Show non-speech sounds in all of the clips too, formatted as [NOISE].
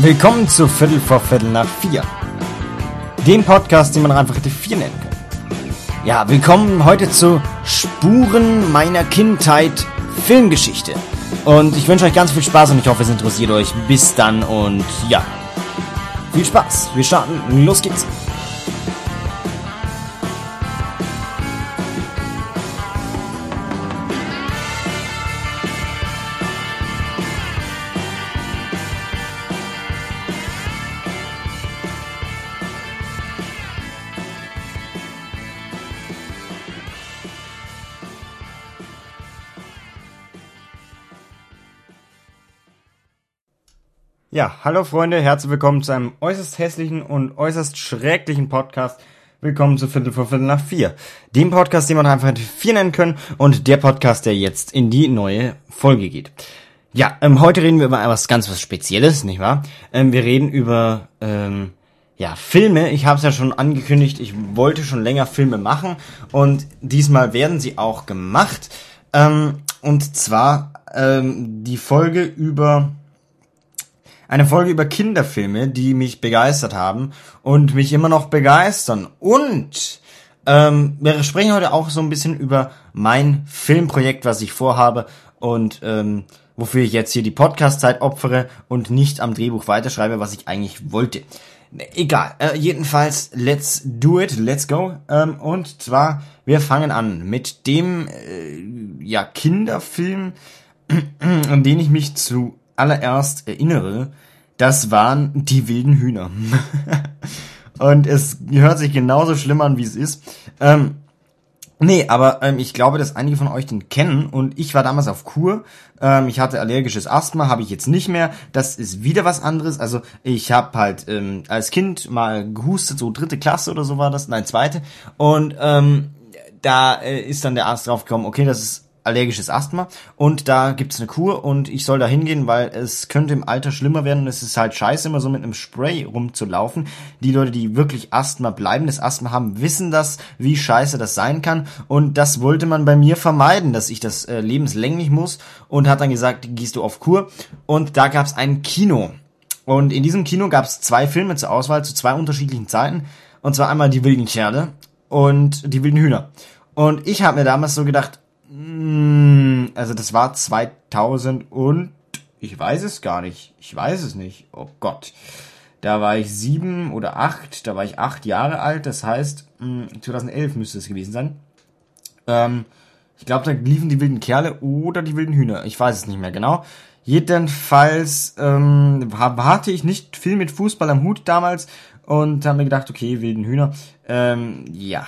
Willkommen zu Viertel vor Viertel nach vier. Dem Podcast, den man einfach hätte vier nennen können. Ja, willkommen heute zu Spuren meiner Kindheit Filmgeschichte. Und ich wünsche euch ganz viel Spaß und ich hoffe, es interessiert euch. Bis dann und ja. Viel Spaß. Wir starten. Los geht's. Ja, hallo Freunde, herzlich willkommen zu einem äußerst hässlichen und äußerst schrecklichen Podcast. Willkommen zu Viertel vor Viertel nach vier. Dem Podcast, den man einfach vier nennen können und der Podcast, der jetzt in die neue Folge geht. Ja, ähm, heute reden wir über etwas ganz was Spezielles, nicht wahr? Ähm, wir reden über ähm, ja Filme. Ich habe es ja schon angekündigt, ich wollte schon länger Filme machen und diesmal werden sie auch gemacht. Ähm, und zwar ähm, die Folge über eine Folge über Kinderfilme, die mich begeistert haben und mich immer noch begeistern. Und ähm, wir sprechen heute auch so ein bisschen über mein Filmprojekt, was ich vorhabe und ähm, wofür ich jetzt hier die Podcast-Zeit opfere und nicht am Drehbuch weiterschreibe, was ich eigentlich wollte. Egal, äh, jedenfalls, let's do it, let's go. Ähm, und zwar, wir fangen an mit dem äh, ja Kinderfilm, [CLEARS THROAT] an den ich mich zu allererst erinnere, das waren die wilden Hühner. [LAUGHS] Und es hört sich genauso schlimm an, wie es ist. Ähm, nee, aber ähm, ich glaube, dass einige von euch den kennen. Und ich war damals auf Kur. Ähm, ich hatte allergisches Asthma, habe ich jetzt nicht mehr. Das ist wieder was anderes. Also ich habe halt ähm, als Kind mal gehustet, so dritte Klasse oder so war das, nein, zweite. Und ähm, da äh, ist dann der Arzt drauf gekommen, okay, das ist allergisches Asthma. Und da gibt's eine Kur und ich soll da hingehen, weil es könnte im Alter schlimmer werden und es ist halt scheiße, immer so mit einem Spray rumzulaufen. Die Leute, die wirklich Asthma, bleibendes Asthma haben, wissen das, wie scheiße das sein kann. Und das wollte man bei mir vermeiden, dass ich das äh, lebenslänglich muss und hat dann gesagt, gehst du auf Kur. Und da gab's ein Kino. Und in diesem Kino gab's zwei Filme zur Auswahl zu zwei unterschiedlichen Zeiten. Und zwar einmal die wilden Kerle und die wilden Hühner. Und ich habe mir damals so gedacht, also das war 2000 und ich weiß es gar nicht. Ich weiß es nicht. Oh Gott. Da war ich sieben oder acht. Da war ich acht Jahre alt. Das heißt, 2011 hm, müsste es gewesen sein. Ähm, ich glaube, da liefen die wilden Kerle oder die wilden Hühner. Ich weiß es nicht mehr genau. Jedenfalls ähm, hatte ich nicht viel mit Fußball am Hut damals und habe mir gedacht, okay, wilden Hühner. Ähm, ja,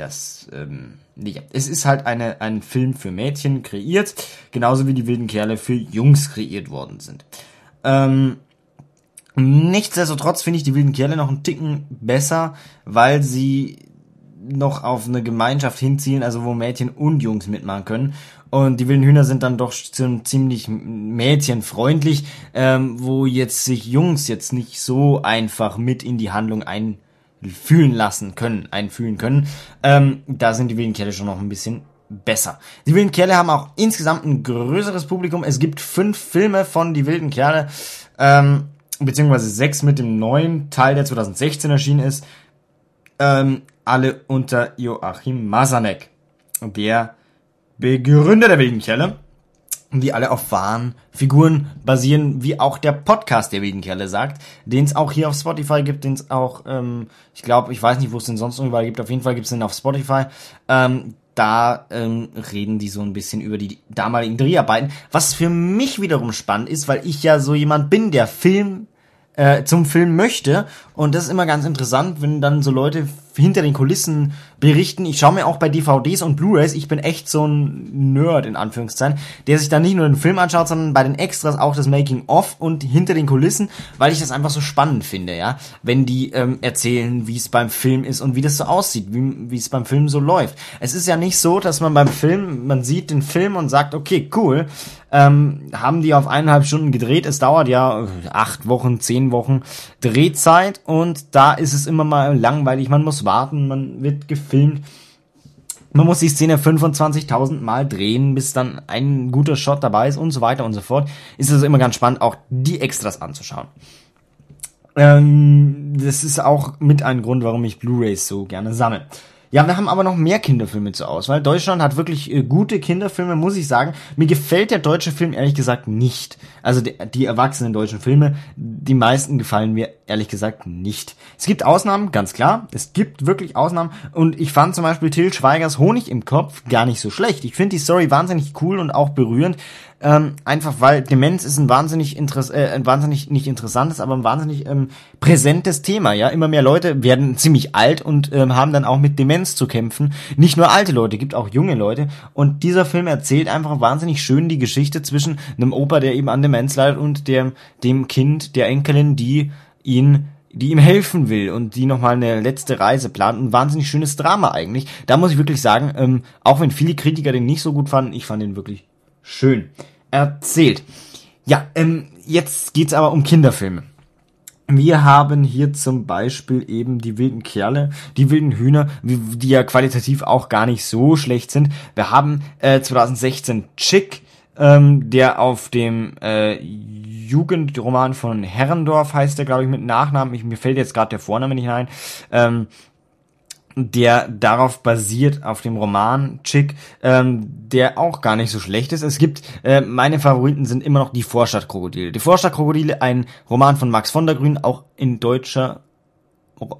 das, ähm, ja, es ist halt eine, ein Film für Mädchen kreiert, genauso wie die wilden Kerle für Jungs kreiert worden sind. Ähm, nichtsdestotrotz finde ich die wilden Kerle noch einen Ticken besser, weil sie noch auf eine Gemeinschaft hinziehen, also wo Mädchen und Jungs mitmachen können. Und die wilden Hühner sind dann doch ziemlich mädchenfreundlich, ähm, wo jetzt sich Jungs jetzt nicht so einfach mit in die Handlung ein fühlen lassen können, einfühlen können. Ähm, da sind die wilden Kerle schon noch ein bisschen besser. Die wilden Kerle haben auch insgesamt ein größeres Publikum. Es gibt fünf Filme von die wilden Kerle, ähm, beziehungsweise sechs mit dem neuen Teil, der 2016 erschienen ist. Ähm, alle unter Joachim Masanek, der Begründer der wilden Kerle die alle auf wahren Figuren basieren, wie auch der Podcast der wilden Kerle sagt, den es auch hier auf Spotify gibt, den es auch, ähm, ich glaube, ich weiß nicht, wo es den sonst überall gibt, auf jeden Fall gibt es den auf Spotify. Ähm, da ähm, reden die so ein bisschen über die damaligen Dreharbeiten, was für mich wiederum spannend ist, weil ich ja so jemand bin, der Film äh, zum Film möchte. Und das ist immer ganz interessant, wenn dann so Leute hinter den Kulissen berichten. Ich schaue mir auch bei DVDs und Blu-rays, ich bin echt so ein Nerd in Anführungszeichen, der sich dann nicht nur den Film anschaut, sondern bei den Extras auch das Making of und hinter den Kulissen, weil ich das einfach so spannend finde, ja, wenn die ähm, erzählen, wie es beim Film ist und wie das so aussieht, wie, es beim Film so läuft. Es ist ja nicht so, dass man beim Film, man sieht den Film und sagt, okay, cool, ähm, haben die auf eineinhalb Stunden gedreht. Es dauert ja acht Wochen, zehn Wochen Drehzeit und da ist es immer mal langweilig. Man muss warten, man wird gefilmt. Man muss die Szene 25.000 Mal drehen, bis dann ein guter Shot dabei ist und so weiter und so fort. Ist also immer ganz spannend, auch die Extras anzuschauen. Ähm, das ist auch mit ein Grund, warum ich Blu-rays so gerne sammle. Ja, wir haben aber noch mehr Kinderfilme zur Auswahl. Deutschland hat wirklich äh, gute Kinderfilme, muss ich sagen. Mir gefällt der deutsche Film ehrlich gesagt nicht. Also die, die erwachsenen deutschen Filme, die meisten gefallen mir ehrlich gesagt nicht. Es gibt Ausnahmen, ganz klar. Es gibt wirklich Ausnahmen. Und ich fand zum Beispiel Till Schweigers Honig im Kopf gar nicht so schlecht. Ich finde die Story wahnsinnig cool und auch berührend. Ähm, einfach weil Demenz ist ein wahnsinnig interess äh, ein wahnsinnig nicht interessantes, aber ein wahnsinnig ähm, präsentes Thema. Ja, immer mehr Leute werden ziemlich alt und ähm, haben dann auch mit Demenz zu kämpfen. Nicht nur alte Leute, gibt auch junge Leute. Und dieser Film erzählt einfach wahnsinnig schön die Geschichte zwischen einem Opa, der eben an Demenz leidet, und dem dem Kind, der Enkelin, die ihn die ihm helfen will und die nochmal eine letzte Reise plant. Ein wahnsinnig schönes Drama eigentlich. Da muss ich wirklich sagen, ähm, auch wenn viele Kritiker den nicht so gut fanden, ich fand den wirklich schön erzählt. Ja, ähm, jetzt geht's aber um Kinderfilme. Wir haben hier zum Beispiel eben die wilden Kerle, die wilden Hühner, die ja qualitativ auch gar nicht so schlecht sind. Wir haben äh, 2016 Chick, ähm, der auf dem äh, Jugendroman von Herrendorf heißt der, glaube ich, mit Nachnamen. Ich, mir fällt jetzt gerade der Vorname nicht ein. Ähm, der darauf basiert, auf dem Roman Chick, ähm, der auch gar nicht so schlecht ist. Es gibt, äh, meine Favoriten sind immer noch die Vorstadtkrokodile. Die Vorstadtkrokodile, ein Roman von Max von der Grün, auch in deutscher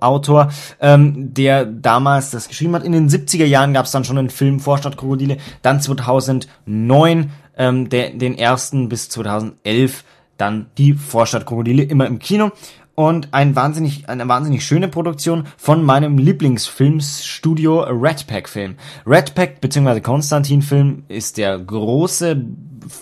Autor, ähm, der damals das geschrieben hat. In den 70er Jahren gab es dann schon einen Film Vorstadtkrokodile, dann 2009 ähm, der, den ersten bis 2011 dann die Vorstadtkrokodile immer im Kino und ein wahnsinnig, eine wahnsinnig schöne Produktion von meinem Lieblingsfilmstudio Red Pack Film. Red Pack bzw. Konstantin Film ist der große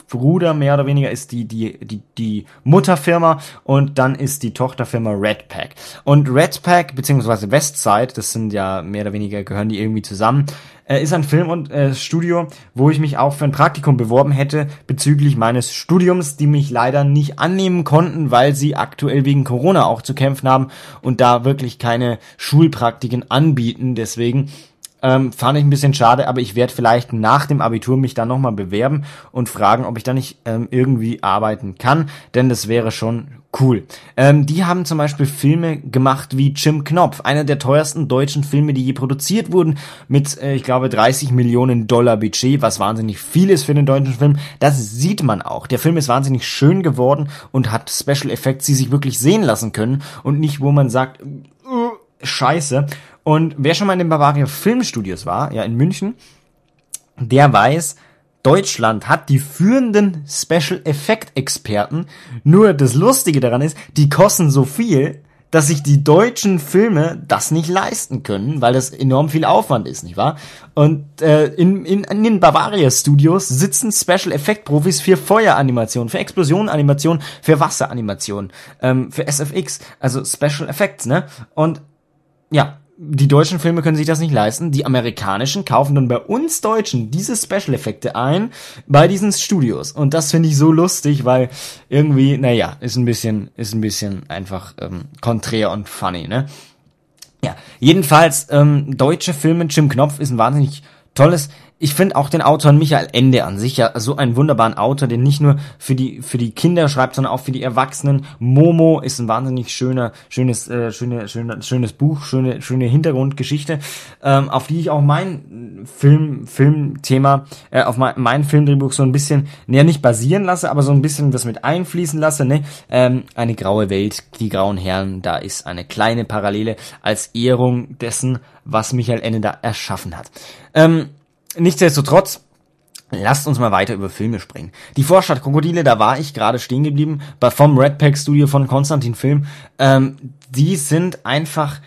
Bruder mehr oder weniger ist die die die die Mutterfirma und dann ist die Tochterfirma Red Pack. Und Red Pack beziehungsweise Westside das sind ja mehr oder weniger gehören die irgendwie zusammen äh, ist ein Film und äh, Studio wo ich mich auch für ein Praktikum beworben hätte bezüglich meines Studiums die mich leider nicht annehmen konnten weil sie aktuell wegen Corona auch zu kämpfen haben und da wirklich keine Schulpraktiken anbieten. Deswegen ähm, fand ich ein bisschen schade, aber ich werde vielleicht nach dem Abitur mich dann nochmal bewerben und fragen, ob ich da nicht ähm, irgendwie arbeiten kann, denn das wäre schon cool. Ähm, die haben zum Beispiel Filme gemacht wie Jim Knopf, einer der teuersten deutschen Filme, die je produziert wurden, mit, äh, ich glaube, 30 Millionen Dollar Budget, was wahnsinnig viel ist für den deutschen Film. Das sieht man auch. Der Film ist wahnsinnig schön geworden und hat Special Effects, die sich wirklich sehen lassen können und nicht, wo man sagt, uh, scheiße. Und wer schon mal in den Bavaria Filmstudios war, ja in München, der weiß, Deutschland hat die führenden Special Effect Experten. Nur das Lustige daran ist, die kosten so viel, dass sich die deutschen Filme das nicht leisten können, weil das enorm viel Aufwand ist, nicht wahr? Und äh, in, in, in den Bavaria Studios sitzen Special Effect Profis für Feueranimation, für Explosionanimation, für Wasseranimation, ähm, für SFX, also Special Effects, ne? Und ja, die deutschen Filme können sich das nicht leisten. Die amerikanischen kaufen dann bei uns Deutschen diese Special-Effekte ein bei diesen Studios. Und das finde ich so lustig, weil irgendwie, naja, ist ein bisschen, ist ein bisschen einfach ähm, konträr und funny, ne? Ja, jedenfalls, ähm, deutsche Filme, Jim Knopf ist ein wahnsinnig tolles ich finde auch den Autor Michael Ende an sich ja so einen wunderbaren Autor, der nicht nur für die für die Kinder schreibt, sondern auch für die Erwachsenen. Momo ist ein wahnsinnig schöner, schönes, äh, schöne, schöne, schönes Buch, schöne, schöne Hintergrundgeschichte, ähm, auf die ich auch mein Film, Filmthema, äh, auf mein, mein Filmdrehbuch so ein bisschen, näher nicht basieren lasse, aber so ein bisschen das mit einfließen lasse. Ne, ähm, eine graue Welt, die grauen Herren, da ist eine kleine Parallele als Ehrung dessen, was Michael Ende da erschaffen hat. Ähm, Nichtsdestotrotz, Lasst uns mal weiter über Filme springen. Die Vorstadt Krokodile, da war ich gerade stehen geblieben, vom Red Pack Studio von Konstantin Film. Ähm, die sind einfach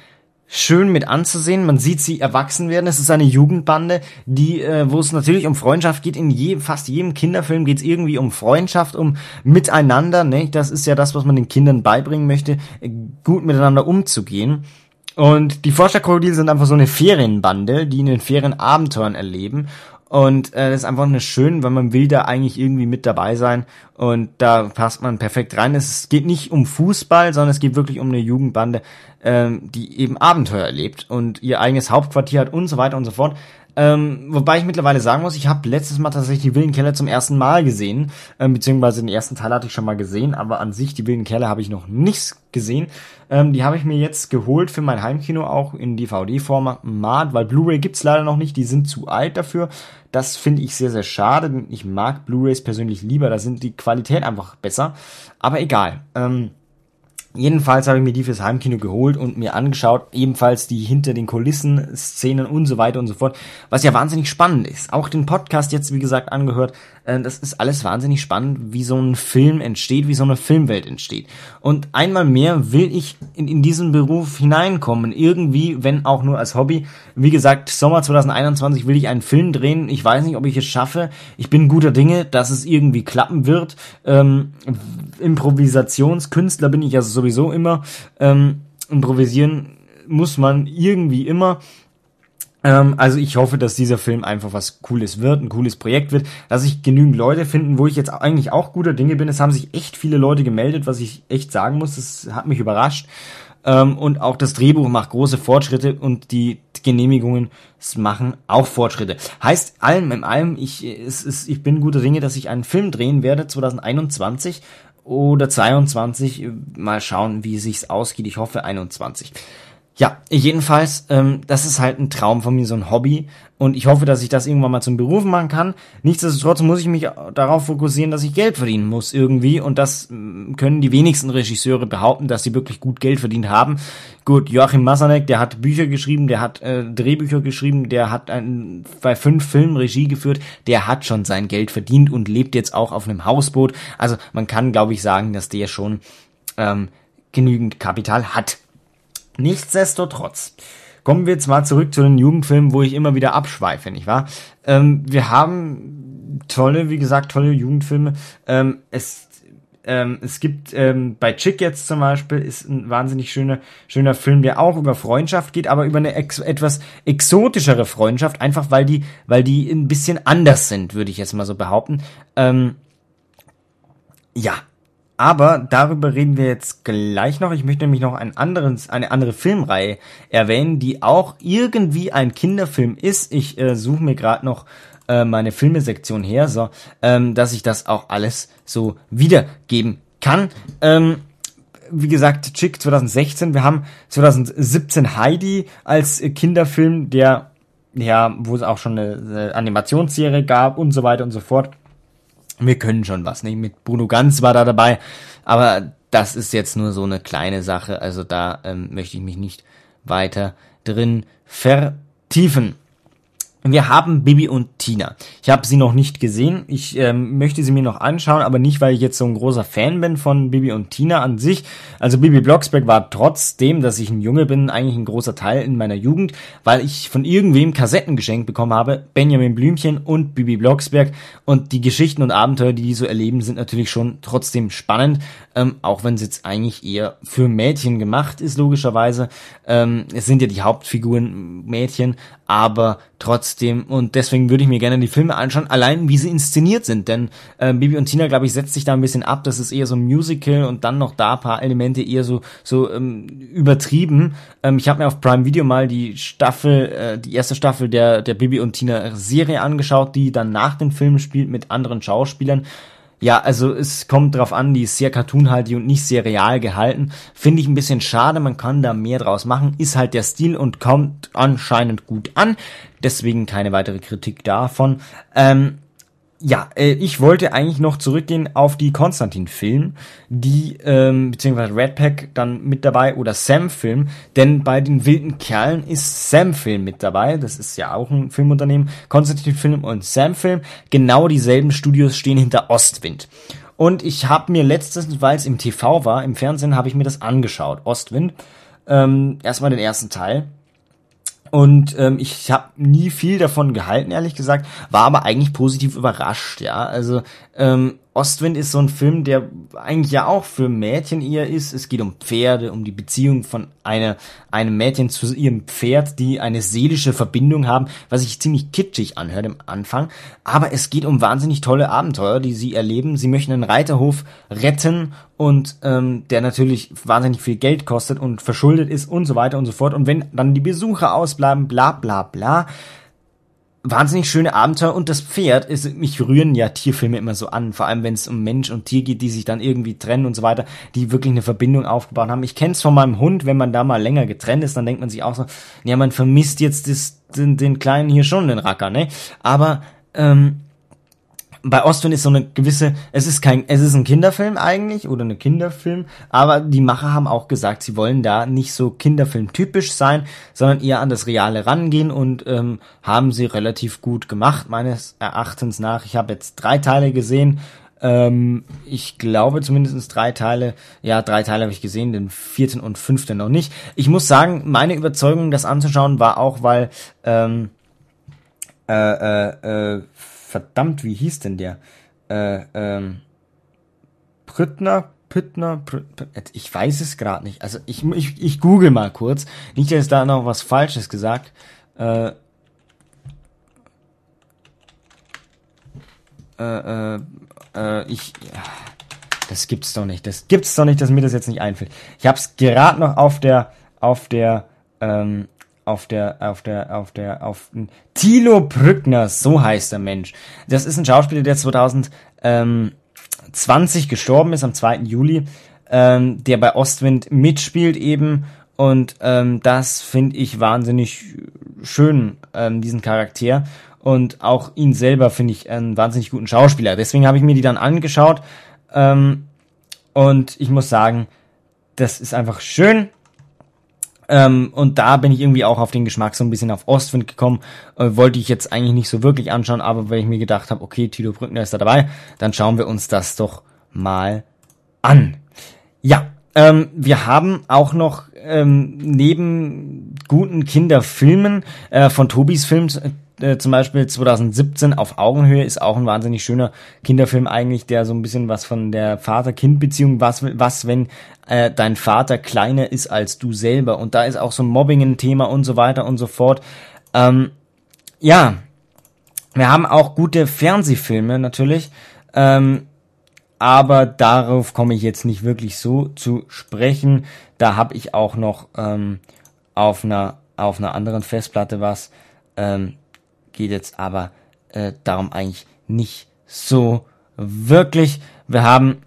schön mit anzusehen. Man sieht sie erwachsen werden. Es ist eine Jugendbande, die, äh, wo es natürlich um Freundschaft geht. In je, fast jedem Kinderfilm geht es irgendwie um Freundschaft, um Miteinander. Ne? Das ist ja das, was man den Kindern beibringen möchte, gut miteinander umzugehen. Und die Forscherkrokodile sind einfach so eine Ferienbande, die in den Ferien Abenteuern erleben. Und äh, das ist einfach eine schön, weil man will da eigentlich irgendwie mit dabei sein. Und da passt man perfekt rein. Es geht nicht um Fußball, sondern es geht wirklich um eine Jugendbande, ähm, die eben Abenteuer erlebt und ihr eigenes Hauptquartier hat und so weiter und so fort. Ähm, wobei ich mittlerweile sagen muss, ich habe letztes Mal tatsächlich die Wilden Kerle zum ersten Mal gesehen, ähm, beziehungsweise den ersten Teil hatte ich schon mal gesehen, aber an sich die Wilden Kerle habe ich noch nichts gesehen. Ähm, die habe ich mir jetzt geholt für mein Heimkino auch in DVD-Format, weil Blu-ray gibt's leider noch nicht, die sind zu alt dafür. Das finde ich sehr, sehr schade, denn ich mag Blu-rays persönlich lieber, da sind die Qualität einfach besser. Aber egal. Ähm, Jedenfalls habe ich mir die fürs Heimkino geholt und mir angeschaut, ebenfalls die hinter den Kulissen Szenen und so weiter und so fort, was ja wahnsinnig spannend ist. Auch den Podcast jetzt, wie gesagt, angehört. Äh, das ist alles wahnsinnig spannend, wie so ein Film entsteht, wie so eine Filmwelt entsteht. Und einmal mehr will ich in, in diesen Beruf hineinkommen, irgendwie, wenn auch nur als Hobby. Wie gesagt, Sommer 2021 will ich einen Film drehen. Ich weiß nicht, ob ich es schaffe. Ich bin guter Dinge, dass es irgendwie klappen wird. Ähm, Improvisationskünstler bin ich ja sowieso immer. Ähm, improvisieren muss man irgendwie immer. Ähm, also ich hoffe, dass dieser Film einfach was Cooles wird, ein cooles Projekt wird, dass ich genügend Leute finden, wo ich jetzt eigentlich auch guter Dinge bin. Es haben sich echt viele Leute gemeldet, was ich echt sagen muss. Das hat mich überrascht. Ähm, und auch das Drehbuch macht große Fortschritte und die Genehmigungen machen auch Fortschritte. Heißt allem in allem, ich, es, es, ich bin guter Dinge, dass ich einen Film drehen werde 2021 oder 22. Mal schauen, wie sich's ausgeht. Ich hoffe 21. Ja, jedenfalls, ähm, das ist halt ein Traum von mir, so ein Hobby. Und ich hoffe, dass ich das irgendwann mal zum Beruf machen kann. Nichtsdestotrotz muss ich mich darauf fokussieren, dass ich Geld verdienen muss irgendwie. Und das mm, können die wenigsten Regisseure behaupten, dass sie wirklich gut Geld verdient haben. Gut, Joachim Masanek, der hat Bücher geschrieben, der hat äh, Drehbücher geschrieben, der hat ein, bei fünf Filmen Regie geführt, der hat schon sein Geld verdient und lebt jetzt auch auf einem Hausboot. Also man kann, glaube ich, sagen, dass der schon ähm, genügend Kapital hat. Nichtsdestotrotz. Kommen wir jetzt mal zurück zu den Jugendfilmen, wo ich immer wieder abschweife, nicht wahr? Ähm, wir haben tolle, wie gesagt, tolle Jugendfilme. Ähm, es ähm, es gibt ähm, bei Chick jetzt zum Beispiel ist ein wahnsinnig schöner schöner Film, der auch über Freundschaft geht, aber über eine ex etwas exotischere Freundschaft, einfach weil die weil die ein bisschen anders sind, würde ich jetzt mal so behaupten. Ähm, ja, aber darüber reden wir jetzt gleich noch. Ich möchte nämlich noch ein anderes, eine andere Filmreihe erwähnen, die auch irgendwie ein Kinderfilm ist. Ich äh, suche mir gerade noch äh, meine Filmesektion her, so, ähm, dass ich das auch alles so wiedergeben kann. Ähm, wie gesagt, Chick 2016. Wir haben 2017 Heidi als Kinderfilm, der ja, wo es auch schon eine, eine Animationsserie gab und so weiter und so fort wir können schon was. Nicht? Mit Bruno Ganz war da dabei, aber das ist jetzt nur so eine kleine Sache. Also da ähm, möchte ich mich nicht weiter drin vertiefen. Wir haben Bibi und Tina. Ich habe sie noch nicht gesehen. Ich ähm, möchte sie mir noch anschauen, aber nicht, weil ich jetzt so ein großer Fan bin von Bibi und Tina an sich. Also Bibi Blocksberg war trotzdem, dass ich ein Junge bin, eigentlich ein großer Teil in meiner Jugend, weil ich von irgendwem Kassetten geschenkt bekommen habe. Benjamin Blümchen und Bibi Blocksberg. Und die Geschichten und Abenteuer, die die so erleben, sind natürlich schon trotzdem spannend. Ähm, auch wenn es jetzt eigentlich eher für Mädchen gemacht ist, logischerweise. Ähm, es sind ja die Hauptfiguren Mädchen, aber trotzdem und deswegen würde ich mir gerne die Filme anschauen, allein wie sie inszeniert sind, denn äh, Bibi und Tina, glaube ich, setzt sich da ein bisschen ab, das ist eher so ein Musical und dann noch da paar Elemente eher so so ähm, übertrieben. Ähm, ich habe mir auf Prime Video mal die Staffel, äh, die erste Staffel der der Bibi und Tina Serie angeschaut, die dann nach den Filmen spielt mit anderen Schauspielern ja, also es kommt drauf an, die ist sehr cartoonhaltig und nicht sehr real gehalten. Finde ich ein bisschen schade, man kann da mehr draus machen. Ist halt der Stil und kommt anscheinend gut an. Deswegen keine weitere Kritik davon. Ähm, ja, äh, ich wollte eigentlich noch zurückgehen auf die Konstantin-Film, die, ähm, beziehungsweise Red Pack dann mit dabei oder Sam-Film, denn bei den wilden Kerlen ist Sam-Film mit dabei, das ist ja auch ein Filmunternehmen, Konstantin-Film und Sam-Film, genau dieselben Studios stehen hinter Ostwind. Und ich habe mir letztens, weil es im TV war, im Fernsehen, habe ich mir das angeschaut, Ostwind, ähm, erstmal den ersten Teil, und ähm, ich habe nie viel davon gehalten, ehrlich gesagt, war aber eigentlich positiv überrascht, ja. Also ähm, Ostwind ist so ein Film, der eigentlich ja auch für Mädchen eher ist. Es geht um Pferde, um die Beziehung von einer, einem Mädchen zu ihrem Pferd, die eine seelische Verbindung haben, was sich ziemlich kitschig anhört im Anfang. Aber es geht um wahnsinnig tolle Abenteuer, die sie erleben. Sie möchten einen Reiterhof retten und ähm, der natürlich wahnsinnig viel Geld kostet und verschuldet ist und so weiter und so fort. Und wenn dann die Besucher ausbleiben, bla bla bla, wahnsinnig schöne Abenteuer und das Pferd ist, mich rühren ja Tierfilme immer so an, vor allem wenn es um Mensch und Tier geht, die sich dann irgendwie trennen und so weiter, die wirklich eine Verbindung aufgebaut haben. Ich kenne es von meinem Hund, wenn man da mal länger getrennt ist, dann denkt man sich auch so, ja, man vermisst jetzt das, den, den Kleinen hier schon, den Racker, ne? Aber ähm, bei Ostwind ist so eine gewisse, es ist kein, es ist ein Kinderfilm eigentlich oder eine Kinderfilm, aber die Macher haben auch gesagt, sie wollen da nicht so Kinderfilm-typisch sein, sondern eher an das Reale rangehen und ähm, haben sie relativ gut gemacht, meines Erachtens nach. Ich habe jetzt drei Teile gesehen, ähm, ich glaube zumindest drei Teile, ja, drei Teile habe ich gesehen, den vierten und fünften noch nicht. Ich muss sagen, meine Überzeugung, das anzuschauen, war auch, weil ähm, äh, äh, äh, verdammt, wie hieß denn der? Äh, ähm, Prüttner, Püttner, Prüttner, ich weiß es gerade nicht. Also ich, ich, ich google mal kurz. Nicht, dass da noch was Falsches gesagt. Äh, äh, äh, äh, ich, das gibt's doch nicht. Das gibt's doch nicht, dass mir das jetzt nicht einfällt. Ich hab's gerade noch auf der, auf der, ähm, auf der, auf der, auf der, auf Thilo Brückner, so heißt der Mensch. Das ist ein Schauspieler, der 2020 gestorben ist, am 2. Juli, ähm, der bei Ostwind mitspielt eben. Und ähm, das finde ich wahnsinnig schön, ähm, diesen Charakter. Und auch ihn selber finde ich einen wahnsinnig guten Schauspieler. Deswegen habe ich mir die dann angeschaut. Ähm, und ich muss sagen, das ist einfach schön. Ähm, und da bin ich irgendwie auch auf den Geschmack so ein bisschen auf Ostwind gekommen. Äh, wollte ich jetzt eigentlich nicht so wirklich anschauen, aber weil ich mir gedacht habe, okay, Tilo Brückner ist da dabei, dann schauen wir uns das doch mal an. Ja, ähm, wir haben auch noch ähm, neben guten Kinderfilmen äh, von Tobis Films äh, zum Beispiel 2017 auf Augenhöhe ist auch ein wahnsinnig schöner Kinderfilm eigentlich, der so ein bisschen was von der Vater-Kind-Beziehung, was, was, wenn äh, dein Vater kleiner ist als du selber. Und da ist auch so Mobbing ein Thema und so weiter und so fort. Ähm, ja, wir haben auch gute Fernsehfilme natürlich. Ähm, aber darauf komme ich jetzt nicht wirklich so zu sprechen. Da habe ich auch noch ähm, auf einer auf einer anderen Festplatte was. Ähm, geht jetzt aber äh, darum eigentlich nicht so wirklich. Wir haben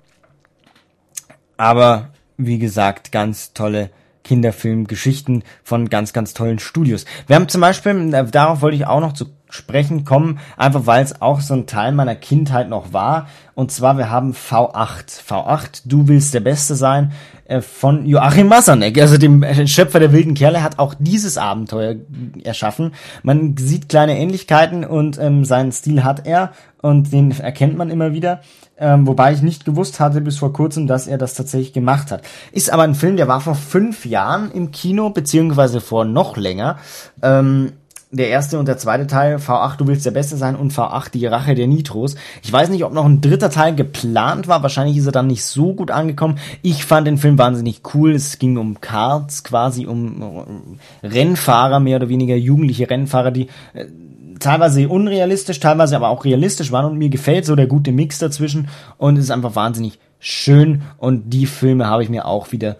aber, wie gesagt, ganz tolle Kinderfilmgeschichten von ganz, ganz tollen Studios. Wir haben zum Beispiel, äh, darauf wollte ich auch noch zu sprechen kommen, einfach weil es auch so ein Teil meiner Kindheit noch war. Und zwar, wir haben V8. V8, du willst der Beste sein, äh, von Joachim Masanek, also dem Schöpfer der wilden Kerle, hat auch dieses Abenteuer erschaffen. Man sieht kleine Ähnlichkeiten und ähm, seinen Stil hat er und den erkennt man immer wieder. Ähm, wobei ich nicht gewusst hatte bis vor kurzem, dass er das tatsächlich gemacht hat. Ist aber ein Film, der war vor fünf Jahren im Kino, beziehungsweise vor noch länger. Ähm, der erste und der zweite Teil, V8, du willst der Beste sein und V8, die Rache der Nitros. Ich weiß nicht, ob noch ein dritter Teil geplant war. Wahrscheinlich ist er dann nicht so gut angekommen. Ich fand den Film wahnsinnig cool. Es ging um Karts, quasi um Rennfahrer, mehr oder weniger jugendliche Rennfahrer, die äh, teilweise unrealistisch, teilweise aber auch realistisch waren und mir gefällt so der gute Mix dazwischen und es ist einfach wahnsinnig schön und die Filme habe ich mir auch wieder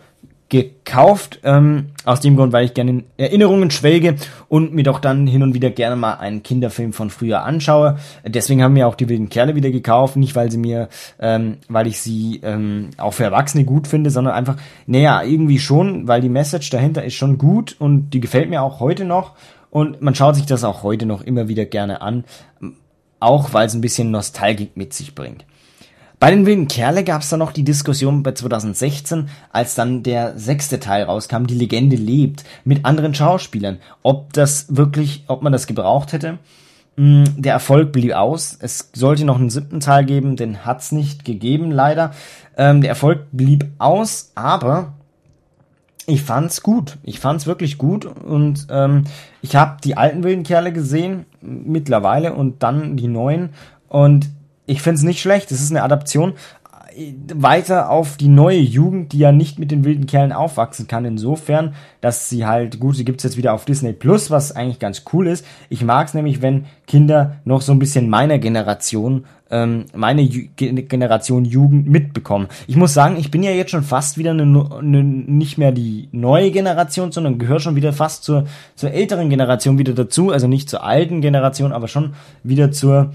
gekauft, ähm, aus dem Grund, weil ich gerne in Erinnerungen schwelge und mir doch dann hin und wieder gerne mal einen Kinderfilm von früher anschaue. Deswegen haben mir auch die wilden Kerle wieder gekauft, nicht weil sie mir, ähm, weil ich sie ähm, auch für Erwachsene gut finde, sondern einfach, naja, irgendwie schon, weil die Message dahinter ist schon gut und die gefällt mir auch heute noch und man schaut sich das auch heute noch immer wieder gerne an, auch weil es ein bisschen Nostalgik mit sich bringt. Bei den wilden Kerle gab es dann noch die Diskussion bei 2016, als dann der sechste Teil rauskam, die Legende lebt, mit anderen Schauspielern. Ob das wirklich, ob man das gebraucht hätte. Mm, der Erfolg blieb aus. Es sollte noch einen siebten Teil geben, den hat's nicht gegeben, leider. Ähm, der Erfolg blieb aus, aber ich fand's gut. Ich fand's wirklich gut und ähm, ich habe die alten wilden Kerle gesehen mittlerweile und dann die neuen und ich finde es nicht schlecht. Es ist eine Adaption. weiter auf die neue Jugend, die ja nicht mit den wilden Kerlen aufwachsen kann, insofern, dass sie halt, gut, sie gibt's jetzt wieder auf Disney Plus, was eigentlich ganz cool ist. Ich mag's nämlich, wenn Kinder noch so ein bisschen meiner Generation, ähm, meine Ju Generation Jugend mitbekommen. Ich muss sagen, ich bin ja jetzt schon fast wieder eine, eine, nicht mehr die neue Generation, sondern gehöre schon wieder fast zur, zur älteren Generation wieder dazu, also nicht zur alten Generation, aber schon wieder zur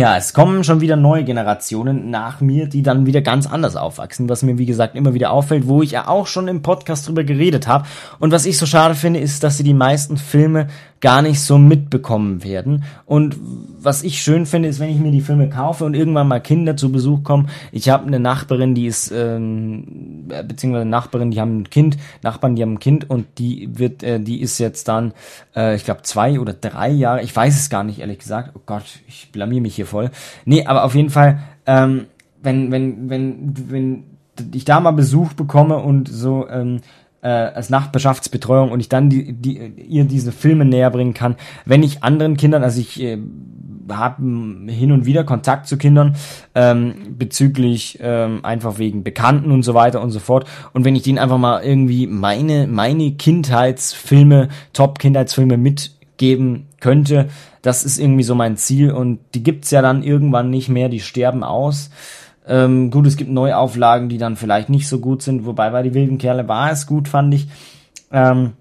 ja, es kommen schon wieder neue Generationen nach mir, die dann wieder ganz anders aufwachsen, was mir wie gesagt immer wieder auffällt, wo ich ja auch schon im Podcast drüber geredet habe. Und was ich so schade finde, ist, dass sie die meisten Filme gar nicht so mitbekommen werden. Und was ich schön finde, ist, wenn ich mir die Filme kaufe und irgendwann mal Kinder zu Besuch kommen. Ich habe eine Nachbarin, die ist, ähm, beziehungsweise Nachbarin, die haben ein Kind, Nachbarn, die haben ein Kind und die wird, äh, die ist jetzt dann, äh, ich glaube, zwei oder drei Jahre, ich weiß es gar nicht, ehrlich gesagt. Oh Gott, ich blamier mich hier voll. Nee, aber auf jeden Fall, ähm, wenn, wenn, wenn, wenn ich da mal Besuch bekomme und so, ähm, äh, als Nachbarschaftsbetreuung und ich dann die, die, ihr diese Filme näher bringen kann. Wenn ich anderen Kindern, also ich äh, habe hin und wieder Kontakt zu Kindern ähm, bezüglich ähm, einfach wegen Bekannten und so weiter und so fort. Und wenn ich denen einfach mal irgendwie meine meine Kindheitsfilme, Top-Kindheitsfilme mitgeben könnte, das ist irgendwie so mein Ziel und die gibt's ja dann irgendwann nicht mehr, die sterben aus. Ähm, gut, es gibt Neuauflagen, die dann vielleicht nicht so gut sind, wobei bei die wilden Kerle war es gut, fand ich. Ähm,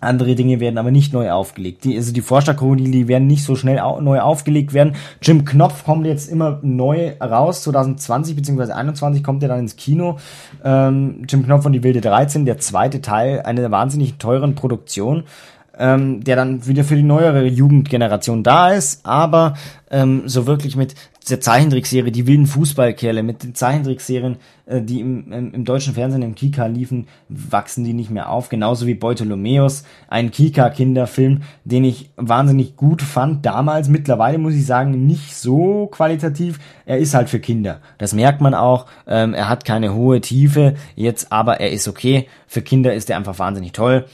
andere Dinge werden aber nicht neu aufgelegt. Die, also die Vorstadtkrokodile, die werden nicht so schnell au neu aufgelegt werden. Jim Knopf kommt jetzt immer neu raus. 2020 bzw. 2021 kommt er dann ins Kino. Ähm, Jim Knopf und die wilde 13, der zweite Teil einer wahnsinnig teuren Produktion ähm, der dann wieder für die neuere Jugendgeneration da ist, aber ähm, so wirklich mit der Zeichentrickserie, die wilden Fußballkerle, mit den Zeichentrickserien, äh, die im, im, im, deutschen Fernsehen im Kika liefen, wachsen die nicht mehr auf. Genauso wie Beutolomeus, ein Kika-Kinderfilm, den ich wahnsinnig gut fand. Damals, mittlerweile muss ich sagen, nicht so qualitativ. Er ist halt für Kinder. Das merkt man auch. Ähm, er hat keine hohe Tiefe jetzt, aber er ist okay. Für Kinder ist er einfach wahnsinnig toll.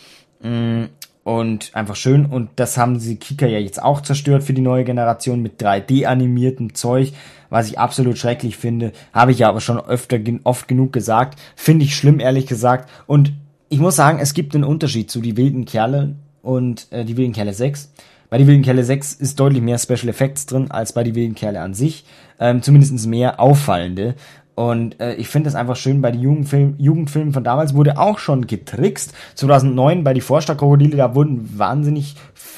Mm, und einfach schön. Und das haben sie Kika ja jetzt auch zerstört für die neue Generation mit 3D-animiertem Zeug, was ich absolut schrecklich finde. Habe ich ja aber schon öfter, oft genug gesagt. Finde ich schlimm, ehrlich gesagt. Und ich muss sagen, es gibt einen Unterschied zu die wilden Kerle und äh, die wilden Kerle 6. Bei die wilden Kerle 6 ist deutlich mehr Special Effects drin als bei die wilden Kerle an sich. Ähm, zumindest mehr auffallende. Und äh, ich finde es einfach schön, bei den Jugendfilm, Jugendfilmen von damals wurde auch schon getrickst. 2009 bei die Vorstadtkrokodile, da wurden wahnsinnig,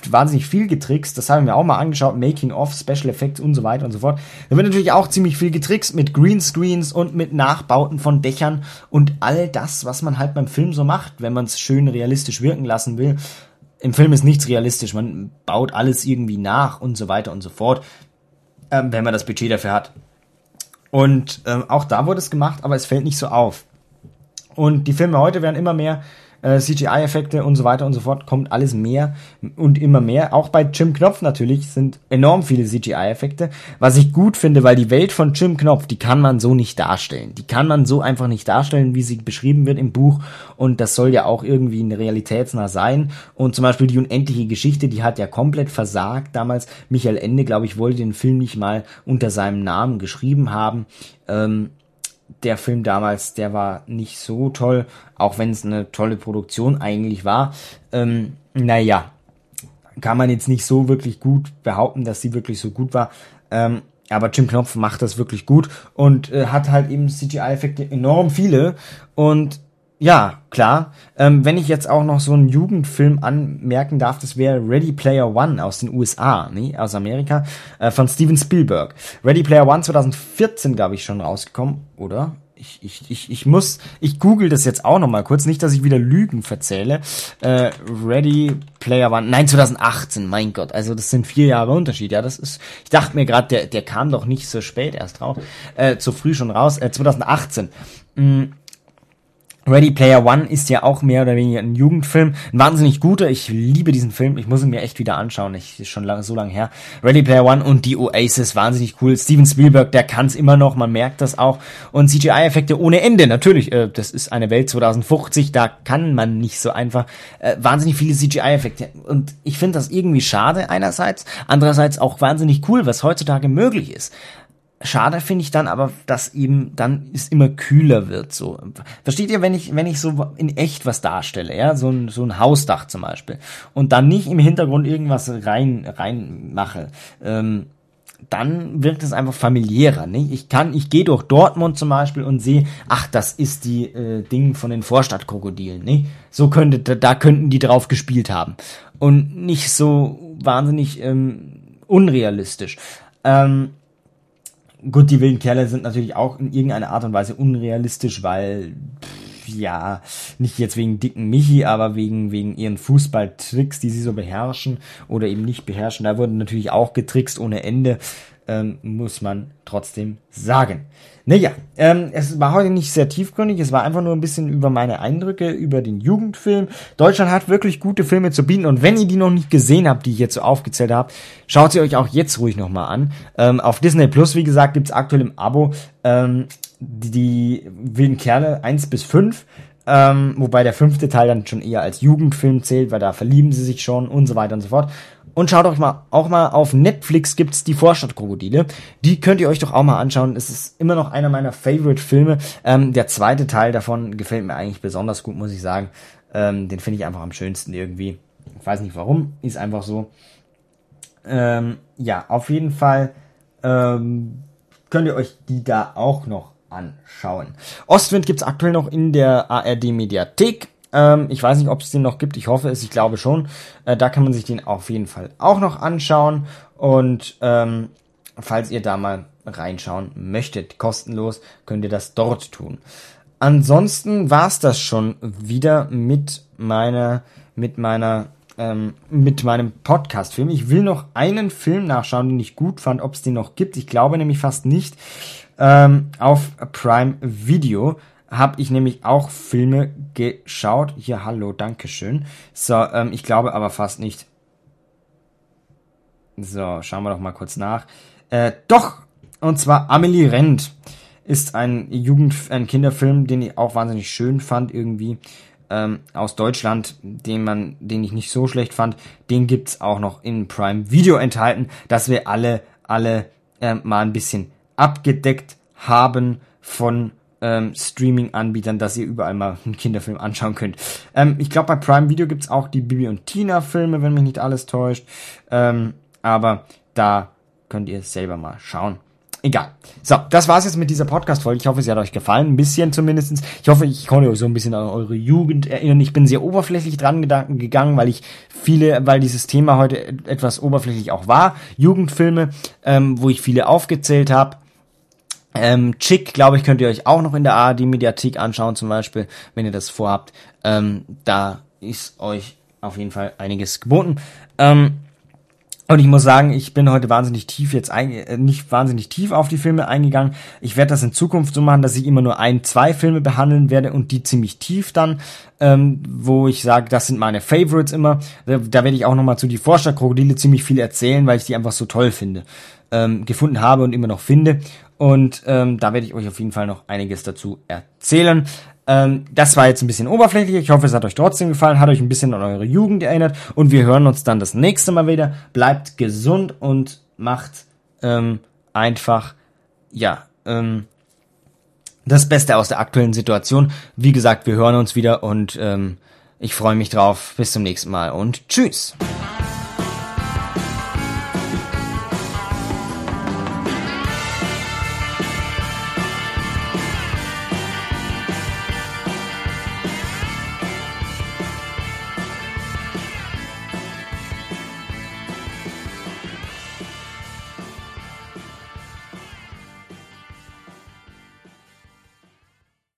wahnsinnig viel getrickst. Das haben wir auch mal angeschaut. Making of, Special Effects und so weiter und so fort. Da wird natürlich auch ziemlich viel getrickst mit Greenscreens und mit Nachbauten von Dächern und all das, was man halt beim Film so macht, wenn man es schön realistisch wirken lassen will. Im Film ist nichts realistisch. Man baut alles irgendwie nach und so weiter und so fort, ähm, wenn man das Budget dafür hat. Und ähm, auch da wurde es gemacht, aber es fällt nicht so auf. Und die Filme heute werden immer mehr äh, CGI-Effekte und so weiter und so fort, kommt alles mehr und immer mehr. Auch bei Jim Knopf natürlich sind enorm viele CGI-Effekte, was ich gut finde, weil die Welt von Jim Knopf, die kann man so nicht darstellen. Die kann man so einfach nicht darstellen, wie sie beschrieben wird im Buch und das soll ja auch irgendwie realitätsnah sein. Und zum Beispiel die unendliche Geschichte, die hat ja komplett versagt damals. Michael Ende, glaube ich, wollte den Film nicht mal unter seinem Namen geschrieben haben. Ähm, der Film damals, der war nicht so toll, auch wenn es eine tolle Produktion eigentlich war. Ähm, naja, kann man jetzt nicht so wirklich gut behaupten, dass sie wirklich so gut war. Ähm, aber Jim Knopf macht das wirklich gut und äh, hat halt eben CGI-Effekte enorm viele und ja, klar. Ähm, wenn ich jetzt auch noch so einen Jugendfilm anmerken darf, das wäre Ready Player One aus den USA, nee, aus Amerika, äh, von Steven Spielberg. Ready Player One 2014, glaube ich, schon rausgekommen, oder? Ich, ich, ich, ich muss, ich google das jetzt auch noch mal kurz, nicht, dass ich wieder Lügen verzähle. Äh, Ready Player One, nein, 2018, mein Gott, also das sind vier Jahre Unterschied, ja, das ist, ich dachte mir gerade, der, der kam doch nicht so spät erst raus, äh, zu früh schon raus, äh, 2018. Mh, Ready Player One ist ja auch mehr oder weniger ein Jugendfilm. Ein wahnsinnig guter. Ich liebe diesen Film. Ich muss ihn mir echt wieder anschauen. Ich, ist schon lang, so lange her. Ready Player One und die Oasis. Wahnsinnig cool. Steven Spielberg, der kann es immer noch. Man merkt das auch. Und CGI-Effekte ohne Ende. Natürlich, äh, das ist eine Welt 2050. Da kann man nicht so einfach. Äh, wahnsinnig viele CGI-Effekte. Und ich finde das irgendwie schade einerseits. Andererseits auch wahnsinnig cool, was heutzutage möglich ist Schade finde ich dann aber, dass eben dann es immer kühler wird, so. Versteht ihr, wenn ich, wenn ich so in echt was darstelle, ja, so ein, so ein Hausdach zum Beispiel, und dann nicht im Hintergrund irgendwas rein, rein mache, ähm, dann wirkt es einfach familiärer. Nicht? Ich kann, ich gehe durch Dortmund zum Beispiel und sehe, ach, das ist die äh, Ding von den Vorstadtkrokodilen. Nicht? So könnte, da, da könnten die drauf gespielt haben und nicht so wahnsinnig ähm, unrealistisch. Ähm, gut, die wilden Kerle sind natürlich auch in irgendeiner Art und Weise unrealistisch, weil pff, ja, nicht jetzt wegen dicken Michi, aber wegen, wegen ihren Fußballtricks, die sie so beherrschen oder eben nicht beherrschen. Da wurden natürlich auch getrickst ohne Ende ähm, muss man trotzdem sagen. Naja, ähm, es war heute nicht sehr tiefgründig, es war einfach nur ein bisschen über meine Eindrücke über den Jugendfilm. Deutschland hat wirklich gute Filme zu bieten und wenn ihr die noch nicht gesehen habt, die ich jetzt so aufgezählt habe, schaut sie euch auch jetzt ruhig nochmal an. Ähm, auf Disney Plus, wie gesagt, gibt's aktuell im Abo ähm, die, wilden Kerle 1 bis 5. Ähm, wobei der fünfte Teil dann schon eher als Jugendfilm zählt, weil da verlieben sie sich schon und so weiter und so fort. Und schaut euch mal, auch mal auf Netflix gibt's die Vorstadtkrokodile. Die könnt ihr euch doch auch mal anschauen. Es ist immer noch einer meiner Favorite-Filme. Ähm, der zweite Teil davon gefällt mir eigentlich besonders gut, muss ich sagen. Ähm, den finde ich einfach am schönsten irgendwie. Ich weiß nicht warum, ist einfach so. Ähm, ja, auf jeden Fall ähm, könnt ihr euch die da auch noch anschauen. Ostwind gibt's aktuell noch in der ARD Mediathek. Ähm, ich weiß nicht, ob es den noch gibt. Ich hoffe es. Ich glaube schon. Äh, da kann man sich den auf jeden Fall auch noch anschauen. Und ähm, falls ihr da mal reinschauen möchtet, kostenlos, könnt ihr das dort tun. Ansonsten war's das schon wieder mit meiner mit meiner ähm, mit meinem Podcast-Film. Ich will noch einen Film nachschauen, den ich gut fand, ob es den noch gibt. Ich glaube nämlich fast nicht. Ähm, auf Prime Video habe ich nämlich auch Filme geschaut. Hier, hallo, Dankeschön. So, ähm, ich glaube aber fast nicht. So, schauen wir doch mal kurz nach. Äh, doch, und zwar Amelie rennt ist ein Jugend, ein Kinderfilm, den ich auch wahnsinnig schön fand irgendwie ähm, aus Deutschland, den man, den ich nicht so schlecht fand. Den gibt's auch noch in Prime Video enthalten, dass wir alle, alle äh, mal ein bisschen abgedeckt haben von ähm, Streaming-Anbietern, dass ihr überall mal einen Kinderfilm anschauen könnt. Ähm, ich glaube, bei Prime Video gibt's auch die Bibi und Tina-Filme, wenn mich nicht alles täuscht. Ähm, aber da könnt ihr selber mal schauen. Egal. So, das war's jetzt mit dieser Podcast-Folge. Ich hoffe, sie hat euch gefallen, ein bisschen zumindestens. Ich hoffe, ich konnte euch so ein bisschen an eure Jugend erinnern. Ich bin sehr oberflächlich dran gegangen, weil ich viele, weil dieses Thema heute etwas oberflächlich auch war. Jugendfilme, ähm, wo ich viele aufgezählt habe. Ähm, Chick, glaube ich, könnt ihr euch auch noch in der ARD-Mediathek anschauen, zum Beispiel, wenn ihr das vorhabt. Ähm, da ist euch auf jeden Fall einiges geboten. Ähm, und ich muss sagen, ich bin heute wahnsinnig tief jetzt ein, äh, nicht wahnsinnig tief auf die Filme eingegangen. Ich werde das in Zukunft so machen, dass ich immer nur ein, zwei Filme behandeln werde und die ziemlich tief dann, ähm, wo ich sage, das sind meine Favorites immer. Da, da werde ich auch nochmal zu die Vorstadtkrokodile ziemlich viel erzählen, weil ich die einfach so toll finde, ähm, gefunden habe und immer noch finde. Und ähm, da werde ich euch auf jeden Fall noch einiges dazu erzählen. Ähm, das war jetzt ein bisschen oberflächlich. Ich hoffe, es hat euch trotzdem gefallen, hat euch ein bisschen an eure Jugend erinnert. Und wir hören uns dann das nächste Mal wieder. Bleibt gesund und macht ähm, einfach, ja, ähm, das Beste aus der aktuellen Situation. Wie gesagt, wir hören uns wieder und ähm, ich freue mich drauf. Bis zum nächsten Mal und tschüss.